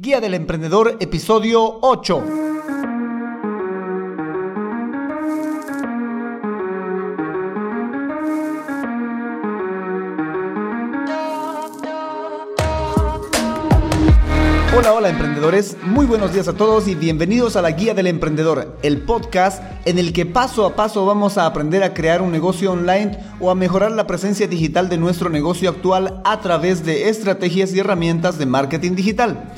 Guía del Emprendedor, episodio 8. Hola, hola emprendedores, muy buenos días a todos y bienvenidos a la Guía del Emprendedor, el podcast en el que paso a paso vamos a aprender a crear un negocio online o a mejorar la presencia digital de nuestro negocio actual a través de estrategias y herramientas de marketing digital.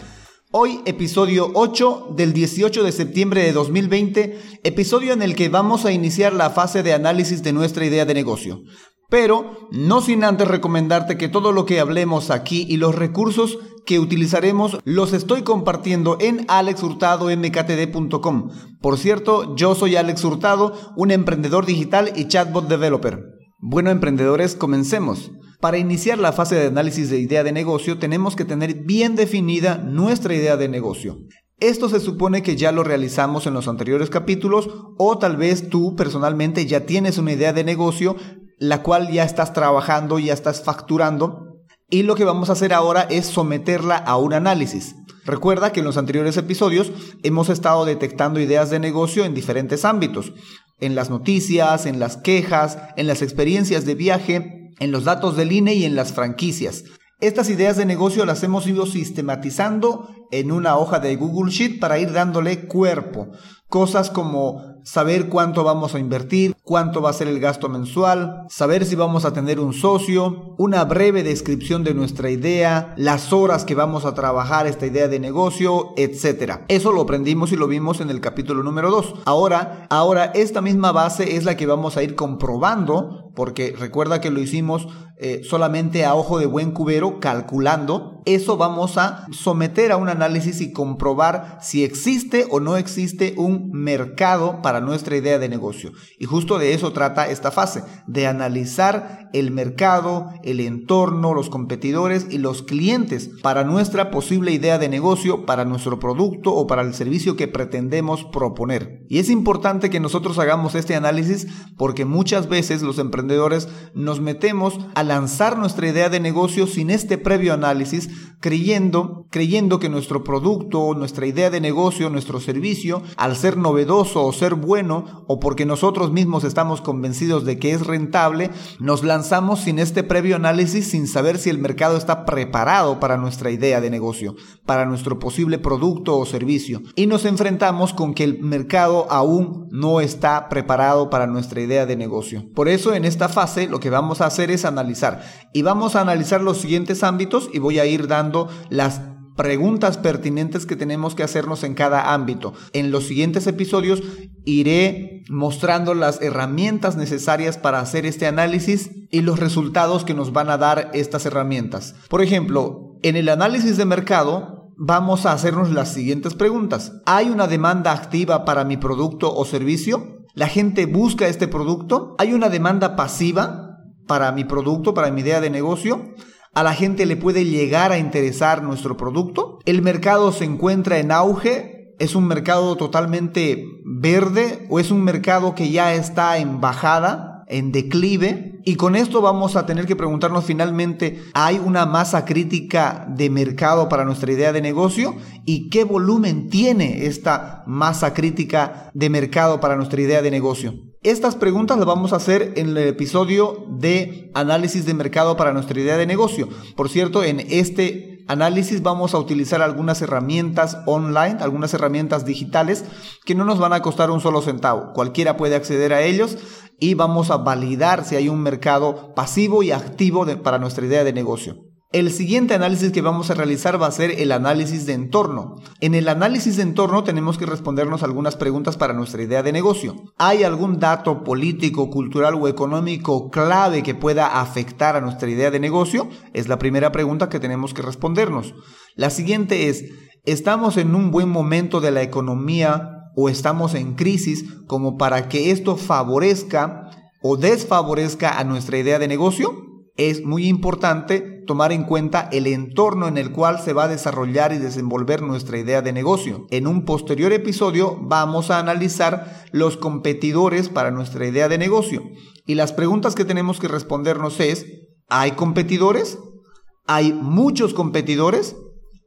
Hoy episodio 8 del 18 de septiembre de 2020, episodio en el que vamos a iniciar la fase de análisis de nuestra idea de negocio. Pero no sin antes recomendarte que todo lo que hablemos aquí y los recursos que utilizaremos los estoy compartiendo en alexhurtadomktd.com. Por cierto, yo soy Alex Hurtado, un emprendedor digital y chatbot developer. Bueno, emprendedores, comencemos. Para iniciar la fase de análisis de idea de negocio tenemos que tener bien definida nuestra idea de negocio. Esto se supone que ya lo realizamos en los anteriores capítulos o tal vez tú personalmente ya tienes una idea de negocio la cual ya estás trabajando, ya estás facturando y lo que vamos a hacer ahora es someterla a un análisis. Recuerda que en los anteriores episodios hemos estado detectando ideas de negocio en diferentes ámbitos, en las noticias, en las quejas, en las experiencias de viaje, en los datos del INE y en las franquicias. Estas ideas de negocio las hemos ido sistematizando en una hoja de Google Sheet para ir dándole cuerpo. Cosas como saber cuánto vamos a invertir, cuánto va a ser el gasto mensual, saber si vamos a tener un socio, una breve descripción de nuestra idea, las horas que vamos a trabajar esta idea de negocio, etc. Eso lo aprendimos y lo vimos en el capítulo número 2. Ahora, ahora esta misma base es la que vamos a ir comprobando, porque recuerda que lo hicimos eh, solamente a ojo de buen cubero, calculando. Eso vamos a someter a un análisis y comprobar si existe o no existe un mercado para nuestra idea de negocio. Y justo de eso trata esta fase, de analizar el mercado, el entorno, los competidores y los clientes para nuestra posible idea de negocio, para nuestro producto o para el servicio que pretendemos proponer. Y es importante que nosotros hagamos este análisis porque muchas veces los emprendedores nos metemos a lanzar nuestra idea de negocio sin este previo análisis, creyendo, creyendo que nuestro producto, nuestra idea de negocio, nuestro servicio, al ser novedoso o ser bueno, o porque nosotros mismos estamos convencidos de que es rentable, nos lanzamos sin este previo análisis, sin saber si el mercado está preparado para nuestra idea de negocio, para nuestro posible producto o servicio. Y nos enfrentamos con que el mercado aún no está preparado para nuestra idea de negocio. Por eso en esta fase lo que vamos a hacer es analizar. Y vamos a analizar los siguientes ámbitos y voy a ir dando las preguntas pertinentes que tenemos que hacernos en cada ámbito. En los siguientes episodios iré mostrando las herramientas necesarias para hacer este análisis y los resultados que nos van a dar estas herramientas. Por ejemplo, en el análisis de mercado vamos a hacernos las siguientes preguntas. ¿Hay una demanda activa para mi producto o servicio? ¿La gente busca este producto? ¿Hay una demanda pasiva para mi producto, para mi idea de negocio? a la gente le puede llegar a interesar nuestro producto. El mercado se encuentra en auge, es un mercado totalmente verde o es un mercado que ya está en bajada, en declive. Y con esto vamos a tener que preguntarnos finalmente, ¿hay una masa crítica de mercado para nuestra idea de negocio? ¿Y qué volumen tiene esta masa crítica de mercado para nuestra idea de negocio? Estas preguntas las vamos a hacer en el episodio de análisis de mercado para nuestra idea de negocio. Por cierto, en este análisis vamos a utilizar algunas herramientas online, algunas herramientas digitales que no nos van a costar un solo centavo. Cualquiera puede acceder a ellos y vamos a validar si hay un mercado pasivo y activo para nuestra idea de negocio. El siguiente análisis que vamos a realizar va a ser el análisis de entorno. En el análisis de entorno tenemos que respondernos algunas preguntas para nuestra idea de negocio. ¿Hay algún dato político, cultural o económico clave que pueda afectar a nuestra idea de negocio? Es la primera pregunta que tenemos que respondernos. La siguiente es, ¿estamos en un buen momento de la economía o estamos en crisis como para que esto favorezca o desfavorezca a nuestra idea de negocio? es muy importante tomar en cuenta el entorno en el cual se va a desarrollar y desenvolver nuestra idea de negocio. En un posterior episodio vamos a analizar los competidores para nuestra idea de negocio. Y las preguntas que tenemos que respondernos es, ¿hay competidores? ¿Hay muchos competidores?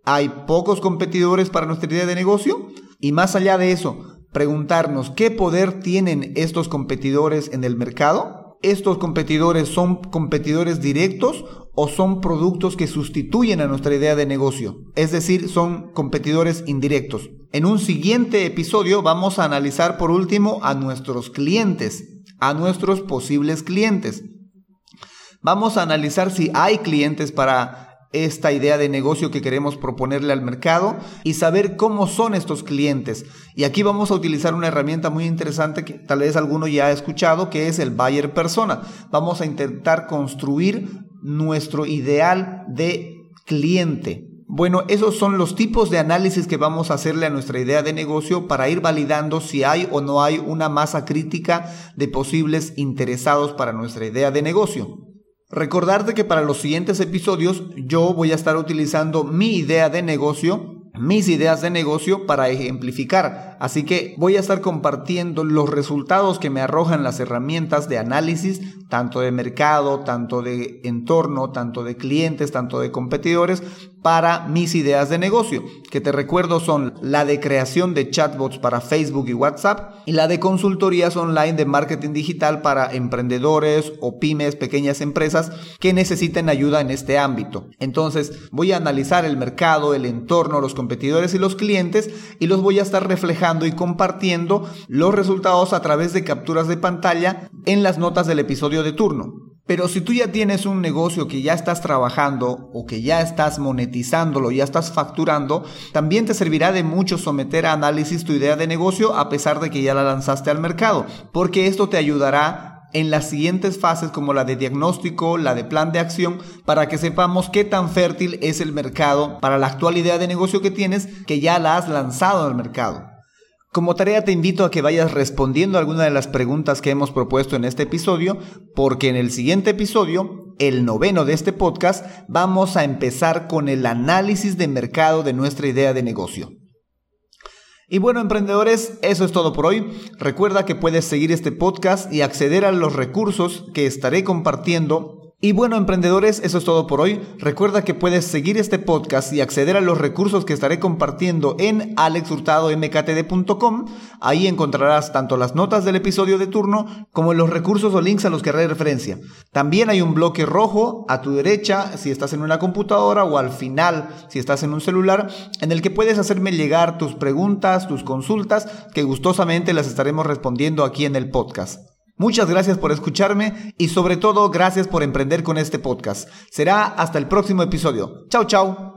¿Hay pocos competidores para nuestra idea de negocio? Y más allá de eso, preguntarnos qué poder tienen estos competidores en el mercado. ¿Estos competidores son competidores directos o son productos que sustituyen a nuestra idea de negocio? Es decir, son competidores indirectos. En un siguiente episodio vamos a analizar por último a nuestros clientes, a nuestros posibles clientes. Vamos a analizar si hay clientes para esta idea de negocio que queremos proponerle al mercado y saber cómo son estos clientes. Y aquí vamos a utilizar una herramienta muy interesante que tal vez alguno ya ha escuchado, que es el buyer persona. Vamos a intentar construir nuestro ideal de cliente. Bueno, esos son los tipos de análisis que vamos a hacerle a nuestra idea de negocio para ir validando si hay o no hay una masa crítica de posibles interesados para nuestra idea de negocio. Recordarte que para los siguientes episodios yo voy a estar utilizando mi idea de negocio mis ideas de negocio para ejemplificar. Así que voy a estar compartiendo los resultados que me arrojan las herramientas de análisis, tanto de mercado, tanto de entorno, tanto de clientes, tanto de competidores, para mis ideas de negocio, que te recuerdo son la de creación de chatbots para Facebook y WhatsApp y la de consultorías online de marketing digital para emprendedores o pymes, pequeñas empresas que necesiten ayuda en este ámbito. Entonces voy a analizar el mercado, el entorno, los competidores y los clientes y los voy a estar reflejando y compartiendo los resultados a través de capturas de pantalla en las notas del episodio de turno. Pero si tú ya tienes un negocio que ya estás trabajando o que ya estás monetizándolo, ya estás facturando, también te servirá de mucho someter a análisis tu idea de negocio a pesar de que ya la lanzaste al mercado, porque esto te ayudará en las siguientes fases como la de diagnóstico, la de plan de acción, para que sepamos qué tan fértil es el mercado para la actual idea de negocio que tienes que ya la has lanzado al mercado. Como tarea te invito a que vayas respondiendo alguna de las preguntas que hemos propuesto en este episodio, porque en el siguiente episodio, el noveno de este podcast, vamos a empezar con el análisis de mercado de nuestra idea de negocio. Y bueno, emprendedores, eso es todo por hoy. Recuerda que puedes seguir este podcast y acceder a los recursos que estaré compartiendo y bueno, emprendedores, eso es todo por hoy. Recuerda que puedes seguir este podcast y acceder a los recursos que estaré compartiendo en alexhurtadomktd.com. Ahí encontrarás tanto las notas del episodio de turno como los recursos o links a los que haré referencia. También hay un bloque rojo a tu derecha si estás en una computadora o al final si estás en un celular en el que puedes hacerme llegar tus preguntas, tus consultas, que gustosamente las estaremos respondiendo aquí en el podcast. Muchas gracias por escucharme y sobre todo gracias por emprender con este podcast. Será hasta el próximo episodio. Chao, chao.